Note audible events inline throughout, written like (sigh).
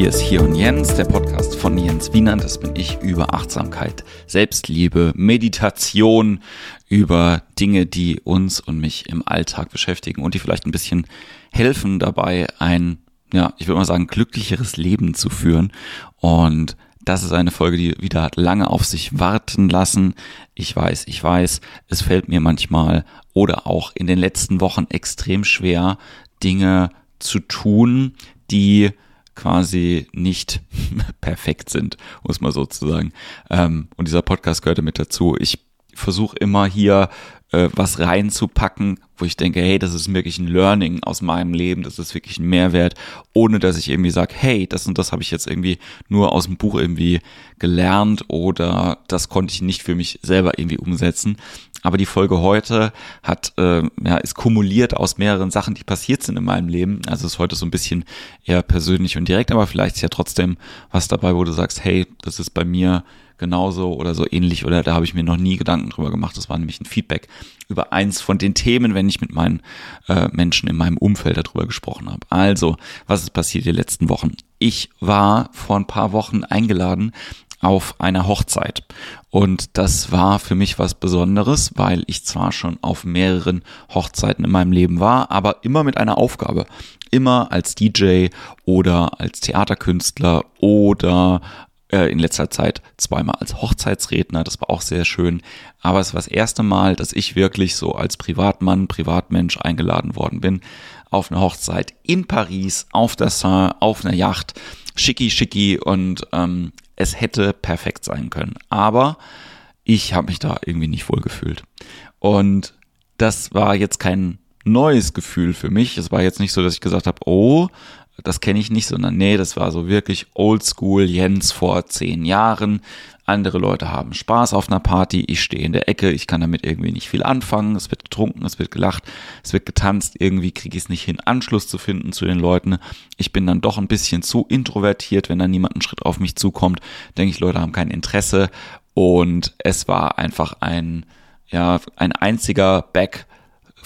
Hier ist Hier und Jens, der Podcast von Jens Wienand. Das bin ich über Achtsamkeit, Selbstliebe, Meditation, über Dinge, die uns und mich im Alltag beschäftigen und die vielleicht ein bisschen helfen dabei, ein, ja, ich würde mal sagen, glücklicheres Leben zu führen. Und das ist eine Folge, die wieder lange auf sich warten lassen. Ich weiß, ich weiß, es fällt mir manchmal oder auch in den letzten Wochen extrem schwer, Dinge zu tun, die quasi nicht (laughs) perfekt sind, muss man sozusagen. Ähm, und dieser Podcast gehört damit dazu. Ich versuche immer hier äh, was reinzupacken, wo ich denke, hey, das ist wirklich ein Learning aus meinem Leben, das ist wirklich ein Mehrwert, ohne dass ich irgendwie sage, hey, das und das habe ich jetzt irgendwie nur aus dem Buch irgendwie gelernt oder das konnte ich nicht für mich selber irgendwie umsetzen. Aber die Folge heute hat, äh, ja, ist kumuliert aus mehreren Sachen, die passiert sind in meinem Leben. Also ist heute so ein bisschen eher persönlich und direkt, aber vielleicht ist ja trotzdem was dabei, wo du sagst, hey, das ist bei mir genauso oder so ähnlich oder da habe ich mir noch nie Gedanken drüber gemacht. Das war nämlich ein Feedback über eins von den Themen, wenn ich mit meinen äh, Menschen in meinem Umfeld darüber gesprochen habe. Also, was ist passiert die letzten Wochen? Ich war vor ein paar Wochen eingeladen auf einer Hochzeit. Und das war für mich was Besonderes, weil ich zwar schon auf mehreren Hochzeiten in meinem Leben war, aber immer mit einer Aufgabe. Immer als DJ oder als Theaterkünstler oder äh, in letzter Zeit zweimal als Hochzeitsredner, das war auch sehr schön. Aber es war das erste Mal, dass ich wirklich so als Privatmann, Privatmensch eingeladen worden bin auf eine Hochzeit in Paris, auf der Seine, auf einer Yacht, schicki schicki und ähm, es hätte perfekt sein können. Aber ich habe mich da irgendwie nicht wohl gefühlt. Und das war jetzt kein neues Gefühl für mich. Es war jetzt nicht so, dass ich gesagt habe, oh, das kenne ich nicht, sondern nee, das war so wirklich Oldschool Jens vor zehn Jahren. Andere Leute haben Spaß auf einer Party, ich stehe in der Ecke, ich kann damit irgendwie nicht viel anfangen, es wird getrunken, es wird gelacht, es wird getanzt, irgendwie kriege ich es nicht hin, Anschluss zu finden zu den Leuten. Ich bin dann doch ein bisschen zu introvertiert, wenn dann niemand einen Schritt auf mich zukommt, denke ich, Leute haben kein Interesse. Und es war einfach ein, ja, ein einziger Back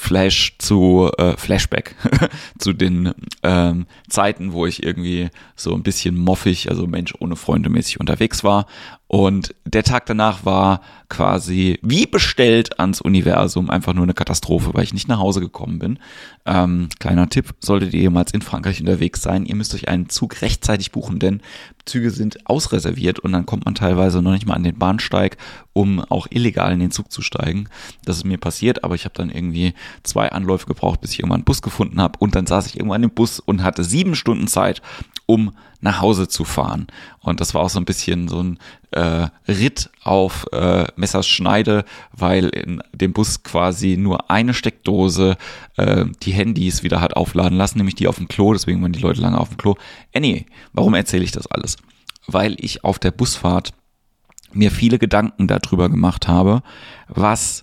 Flash zu äh, Flashback (laughs) zu den ähm, Zeiten, wo ich irgendwie so ein bisschen moffig, also Mensch ohne Freunde mäßig unterwegs war und der Tag danach war quasi wie bestellt ans Universum, einfach nur eine Katastrophe, weil ich nicht nach Hause gekommen bin. Ähm, kleiner Tipp, solltet ihr jemals in Frankreich unterwegs sein, ihr müsst euch einen Zug rechtzeitig buchen, denn Züge sind ausreserviert und dann kommt man teilweise noch nicht mal an den Bahnsteig, um auch illegal in den Zug zu steigen. Das ist mir passiert, aber ich habe dann irgendwie zwei Anläufe gebraucht, bis ich irgendwann einen Bus gefunden habe und dann saß ich irgendwann im Bus und hatte sieben Stunden Zeit, um nach Hause zu fahren. Und das war auch so ein bisschen so ein äh, Ritt auf äh, Messers Schneide, weil in dem Bus quasi nur eine Steckdose äh, die Handys wieder hat aufladen lassen, nämlich die auf dem Klo, deswegen waren die Leute lange auf dem Klo. Anyway, warum erzähle ich das alles? Weil ich auf der Busfahrt mir viele Gedanken darüber gemacht habe, was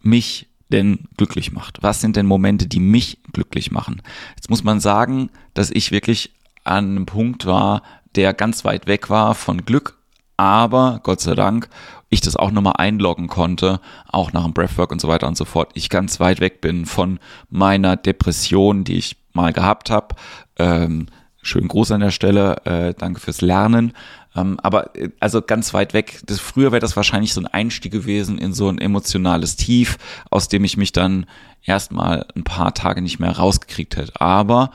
mich denn glücklich macht? Was sind denn Momente, die mich glücklich machen? Jetzt muss man sagen, dass ich wirklich an einem Punkt war, der ganz weit weg war von Glück, aber Gott sei Dank ich das auch nochmal einloggen konnte, auch nach dem Breathwork und so weiter und so fort, ich ganz weit weg bin von meiner Depression, die ich mal gehabt habe. Ähm, schönen Gruß an der Stelle, äh, danke fürs Lernen. Ähm, aber äh, also ganz weit weg, das, früher wäre das wahrscheinlich so ein Einstieg gewesen in so ein emotionales Tief, aus dem ich mich dann erstmal ein paar Tage nicht mehr rausgekriegt hätte. Aber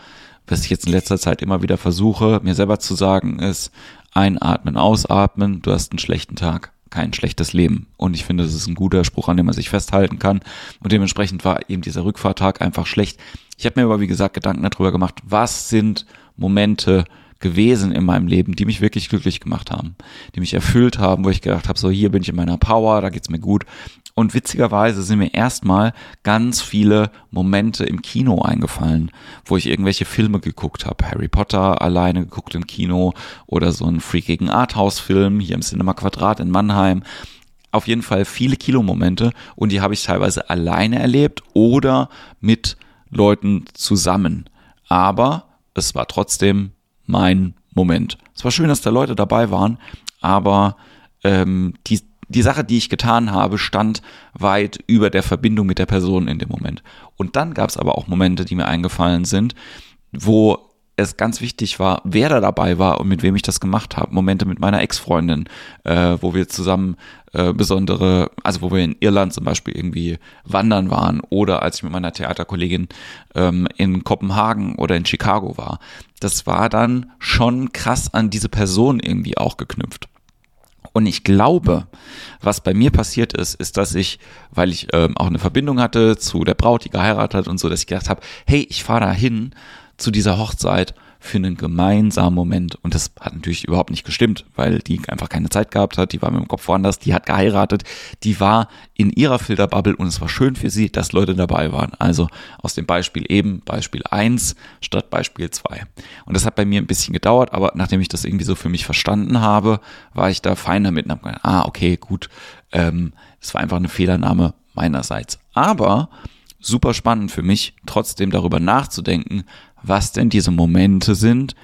was ich jetzt in letzter Zeit immer wieder versuche, mir selber zu sagen, ist einatmen, ausatmen, du hast einen schlechten Tag, kein schlechtes Leben. Und ich finde, das ist ein guter Spruch, an dem man sich festhalten kann. Und dementsprechend war eben dieser Rückfahrtag einfach schlecht. Ich habe mir aber, wie gesagt, Gedanken darüber gemacht, was sind Momente, gewesen in meinem Leben, die mich wirklich glücklich gemacht haben, die mich erfüllt haben, wo ich gedacht habe, so hier bin ich in meiner Power, da geht's mir gut. Und witzigerweise sind mir erstmal ganz viele Momente im Kino eingefallen, wo ich irgendwelche Filme geguckt habe. Harry Potter alleine geguckt im Kino oder so einen freakigen Arthouse-Film hier im Cinema Quadrat in Mannheim. Auf jeden Fall viele Kinomomente und die habe ich teilweise alleine erlebt oder mit Leuten zusammen. Aber es war trotzdem mein Moment. Es war schön, dass da Leute dabei waren, aber ähm, die, die Sache, die ich getan habe, stand weit über der Verbindung mit der Person in dem Moment. Und dann gab es aber auch Momente, die mir eingefallen sind, wo es ganz wichtig war, wer da dabei war und mit wem ich das gemacht habe. Momente mit meiner Ex-Freundin, äh, wo wir zusammen äh, besondere, also wo wir in Irland zum Beispiel irgendwie wandern waren oder als ich mit meiner Theaterkollegin ähm, in Kopenhagen oder in Chicago war. Das war dann schon krass an diese Person irgendwie auch geknüpft. Und ich glaube, was bei mir passiert ist, ist, dass ich, weil ich ähm, auch eine Verbindung hatte zu der Braut, die geheiratet hat und so, dass ich gedacht habe, hey, ich fahre da hin zu dieser Hochzeit für einen gemeinsamen Moment. Und das hat natürlich überhaupt nicht gestimmt, weil die einfach keine Zeit gehabt hat. Die war mit dem Kopf woanders, die hat geheiratet, die war in ihrer Filterbubble und es war schön für sie, dass Leute dabei waren. Also aus dem Beispiel eben Beispiel eins statt Beispiel zwei. Und das hat bei mir ein bisschen gedauert, aber nachdem ich das irgendwie so für mich verstanden habe, war ich da fein damit und habe gedacht, ah, okay, gut, ähm, es war einfach eine Fehlernahme meinerseits. Aber super spannend für mich, trotzdem darüber nachzudenken, was denn diese Momente sind,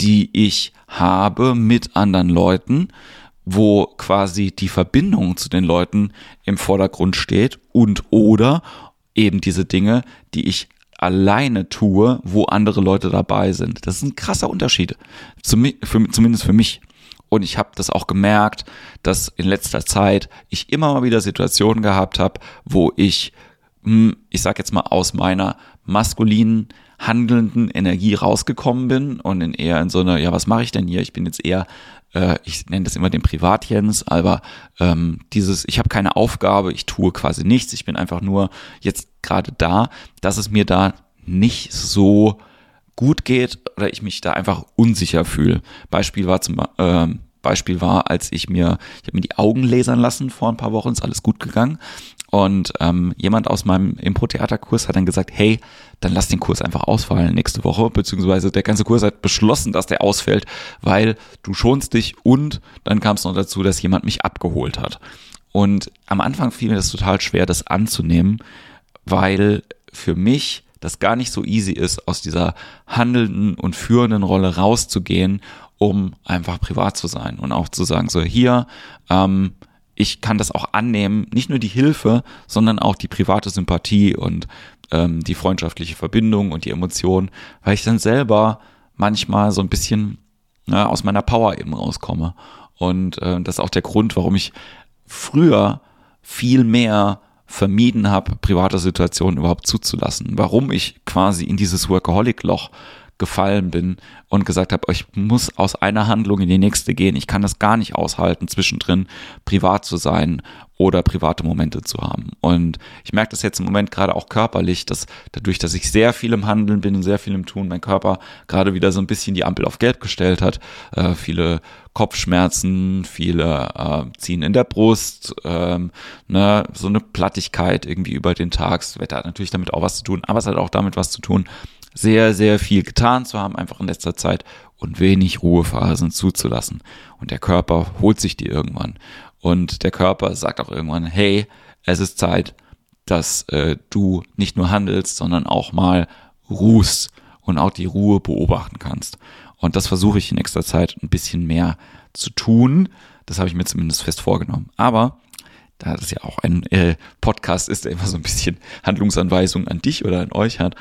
die ich habe mit anderen Leuten, wo quasi die Verbindung zu den Leuten im Vordergrund steht und oder eben diese Dinge, die ich alleine tue, wo andere Leute dabei sind. Das ist ein krasser Unterschied, zumindest für mich. Und ich habe das auch gemerkt, dass in letzter Zeit ich immer mal wieder Situationen gehabt habe, wo ich, hm, ich sag jetzt mal aus meiner maskulinen handelnden Energie rausgekommen bin und in eher in so eine, ja, was mache ich denn hier? Ich bin jetzt eher, äh, ich nenne das immer den Privatjens, aber ähm, dieses, ich habe keine Aufgabe, ich tue quasi nichts, ich bin einfach nur jetzt gerade da, dass es mir da nicht so gut geht oder ich mich da einfach unsicher fühle. Beispiel war zum äh, Beispiel war, als ich mir, ich habe mir die Augen lasern lassen vor ein paar Wochen, ist alles gut gegangen. Und ähm, jemand aus meinem Impro-Theaterkurs hat dann gesagt, hey, dann lass den Kurs einfach ausfallen nächste Woche, beziehungsweise der ganze Kurs hat beschlossen, dass der ausfällt, weil du schonst dich und dann kam es noch dazu, dass jemand mich abgeholt hat. Und am Anfang fiel mir das total schwer, das anzunehmen, weil für mich das gar nicht so easy ist, aus dieser handelnden und führenden Rolle rauszugehen, um einfach privat zu sein und auch zu sagen, so hier, ähm, ich kann das auch annehmen, nicht nur die Hilfe, sondern auch die private Sympathie und ähm, die freundschaftliche Verbindung und die Emotion, weil ich dann selber manchmal so ein bisschen ja, aus meiner Power eben rauskomme. Und äh, das ist auch der Grund, warum ich früher viel mehr vermieden habe, private Situationen überhaupt zuzulassen. Warum ich quasi in dieses Workaholic-Loch gefallen bin und gesagt habe, ich muss aus einer Handlung in die nächste gehen. Ich kann das gar nicht aushalten, zwischendrin privat zu sein oder private Momente zu haben. Und ich merke das jetzt im Moment gerade auch körperlich, dass dadurch, dass ich sehr viel im Handeln bin und sehr viel im Tun, mein Körper gerade wieder so ein bisschen die Ampel auf Gelb gestellt hat. Äh, viele Kopfschmerzen, viele äh, ziehen in der Brust, ähm, ne, so eine Plattigkeit irgendwie über den Tag. Das Wetter hat natürlich damit auch was zu tun, aber es hat auch damit was zu tun, sehr, sehr viel getan zu haben, einfach in letzter Zeit und wenig Ruhephasen zuzulassen. Und der Körper holt sich die irgendwann. Und der Körper sagt auch irgendwann, hey, es ist Zeit, dass äh, du nicht nur handelst, sondern auch mal ruhst und auch die Ruhe beobachten kannst. Und das versuche ich in nächster Zeit ein bisschen mehr zu tun. Das habe ich mir zumindest fest vorgenommen. Aber da das ja auch ein äh, Podcast ist, der immer so ein bisschen Handlungsanweisungen an dich oder an euch hat,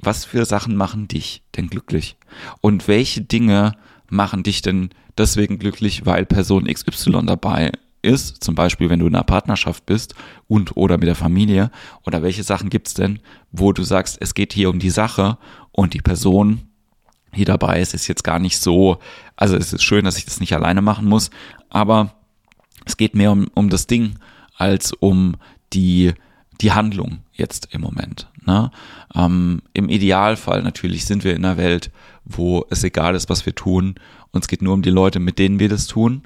was für Sachen machen dich denn glücklich? Und welche Dinge machen dich denn deswegen glücklich, weil Person XY dabei ist, zum Beispiel wenn du in einer Partnerschaft bist und oder mit der Familie, oder welche Sachen gibt's denn, wo du sagst, es geht hier um die Sache und die Person, die dabei ist, ist jetzt gar nicht so, also es ist schön, dass ich das nicht alleine machen muss, aber es geht mehr um, um das Ding als um die, die Handlung jetzt im Moment. Ne? Ähm, Im Idealfall natürlich sind wir in einer Welt, wo es egal ist, was wir tun. Uns geht nur um die Leute, mit denen wir das tun.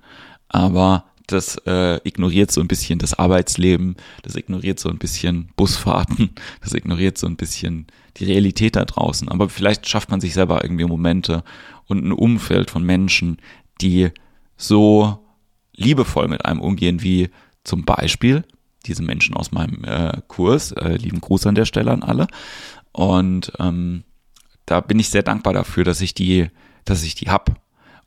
Aber das äh, ignoriert so ein bisschen das Arbeitsleben, das ignoriert so ein bisschen Busfahrten, (laughs) das ignoriert so ein bisschen die Realität da draußen. Aber vielleicht schafft man sich selber irgendwie Momente und ein Umfeld von Menschen, die so liebevoll mit einem umgehen, wie zum Beispiel diese Menschen aus meinem äh, Kurs. Äh, lieben Gruß an der Stelle an alle. Und ähm, da bin ich sehr dankbar dafür, dass ich die, dass ich die hab.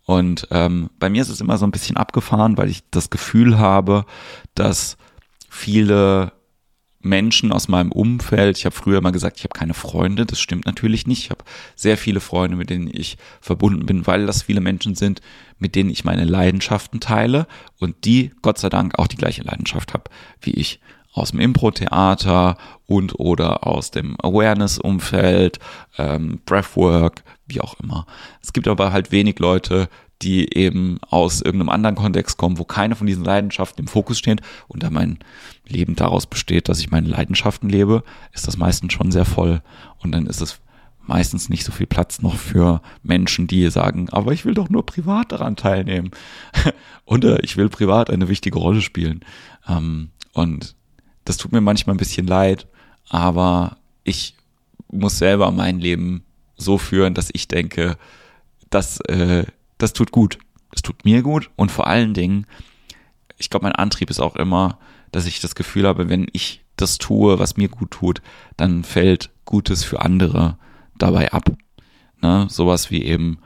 Und ähm, bei mir ist es immer so ein bisschen abgefahren, weil ich das Gefühl habe, dass viele Menschen aus meinem Umfeld. Ich habe früher mal gesagt, ich habe keine Freunde. Das stimmt natürlich nicht. Ich habe sehr viele Freunde, mit denen ich verbunden bin, weil das viele Menschen sind, mit denen ich meine Leidenschaften teile und die, Gott sei Dank, auch die gleiche Leidenschaft habe wie ich. Aus dem Impro-Theater und oder aus dem Awareness-Umfeld, ähm, Breathwork, wie auch immer. Es gibt aber halt wenig Leute, die eben aus irgendeinem anderen Kontext kommen, wo keine von diesen Leidenschaften im Fokus stehen und da mein Leben daraus besteht, dass ich meine Leidenschaften lebe, ist das meistens schon sehr voll. Und dann ist es meistens nicht so viel Platz noch für Menschen, die sagen, aber ich will doch nur privat daran teilnehmen. (laughs) Äh, ich will privat eine wichtige Rolle spielen. Ähm, und das tut mir manchmal ein bisschen leid, aber ich muss selber mein Leben so führen, dass ich denke, dass äh, das tut gut. Das tut mir gut und vor allen Dingen, ich glaube, mein Antrieb ist auch immer, dass ich das Gefühl habe, wenn ich das tue, was mir gut tut, dann fällt Gutes für andere dabei ab. Ne? Sowas wie eben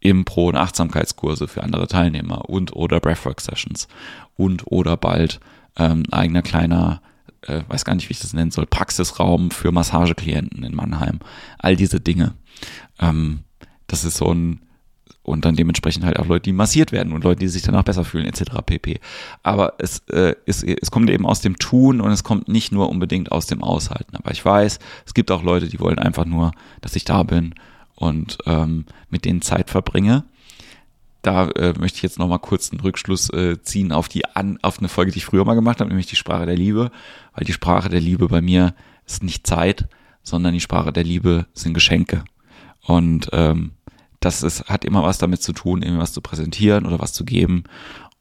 Impro- und Achtsamkeitskurse für andere Teilnehmer und oder Breathwork Sessions und oder bald ähm, eigener kleiner, äh, weiß gar nicht, wie ich das nennen soll, Praxisraum für Massageklienten in Mannheim. All diese Dinge. Ähm, das ist so ein und dann dementsprechend halt auch Leute, die massiert werden und Leute, die sich danach besser fühlen, etc. pp. Aber es, äh, es, es kommt eben aus dem Tun und es kommt nicht nur unbedingt aus dem Aushalten. Aber ich weiß, es gibt auch Leute, die wollen einfach nur, dass ich da bin und ähm, mit denen Zeit verbringe. Da äh, möchte ich jetzt nochmal kurz einen Rückschluss äh, ziehen auf die an, auf eine Folge, die ich früher mal gemacht habe, nämlich die Sprache der Liebe, weil die Sprache der Liebe bei mir ist nicht Zeit, sondern die Sprache der Liebe sind Geschenke. Und ähm, das ist, hat immer was damit zu tun, irgendwie was zu präsentieren oder was zu geben.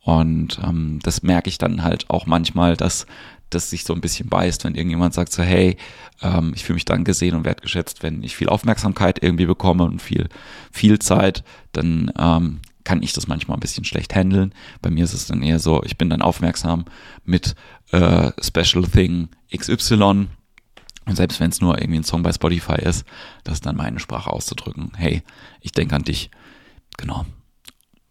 Und ähm, das merke ich dann halt auch manchmal, dass das sich so ein bisschen beißt, wenn irgendjemand sagt so, hey, ähm, ich fühle mich dann gesehen und wertgeschätzt, wenn ich viel Aufmerksamkeit irgendwie bekomme und viel, viel Zeit, dann ähm, kann ich das manchmal ein bisschen schlecht handeln. Bei mir ist es dann eher so, ich bin dann aufmerksam mit äh, Special Thing XY und selbst wenn es nur irgendwie ein Song bei Spotify ist, das ist dann meine Sprache auszudrücken. Hey, ich denke an dich. Genau.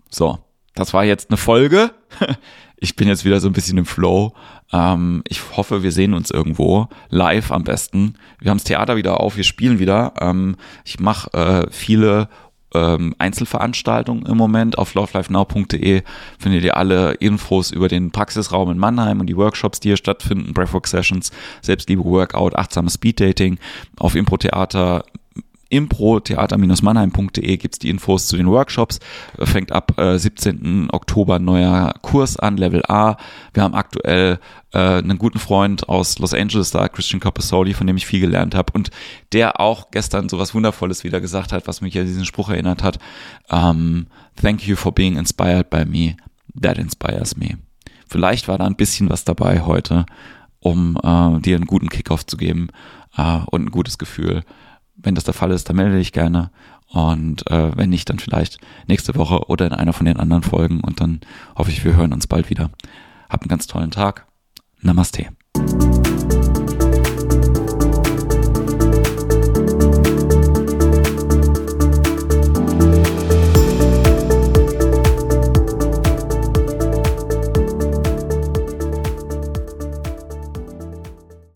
So, das war jetzt eine Folge. (laughs) Ich bin jetzt wieder so ein bisschen im Flow. Ähm, ich hoffe, wir sehen uns irgendwo live am besten. Wir haben das Theater wieder auf, wir spielen wieder. Ähm, ich mache äh, viele ähm, Einzelveranstaltungen im Moment. Auf lovelifenow.de findet ihr alle Infos über den Praxisraum in Mannheim und die Workshops, die hier stattfinden, Breathwork Sessions, Selbstliebe Workout, achtsames Speeddating. Auf Impro-Theater impro-theater-mannheim.de gibt's die Infos zu den Workshops. Fängt ab äh, 17. Oktober neuer Kurs an, Level A. Wir haben aktuell äh, einen guten Freund aus Los Angeles da, Christian Corpusoli, von dem ich viel gelernt habe und der auch gestern so was Wundervolles wieder gesagt hat, was mich an diesen Spruch erinnert hat. Um, ähm, Thank you for being inspired by me. That inspires me. Vielleicht war da ein bisschen was dabei heute, um äh, dir einen guten Kickoff zu geben äh, und ein gutes Gefühl wenn das der Fall ist, dann melde dich gerne. Und äh, wenn nicht, dann vielleicht nächste Woche oder in einer von den anderen Folgen. Und dann hoffe ich, wir hören uns bald wieder. Habt einen ganz tollen Tag. Namaste.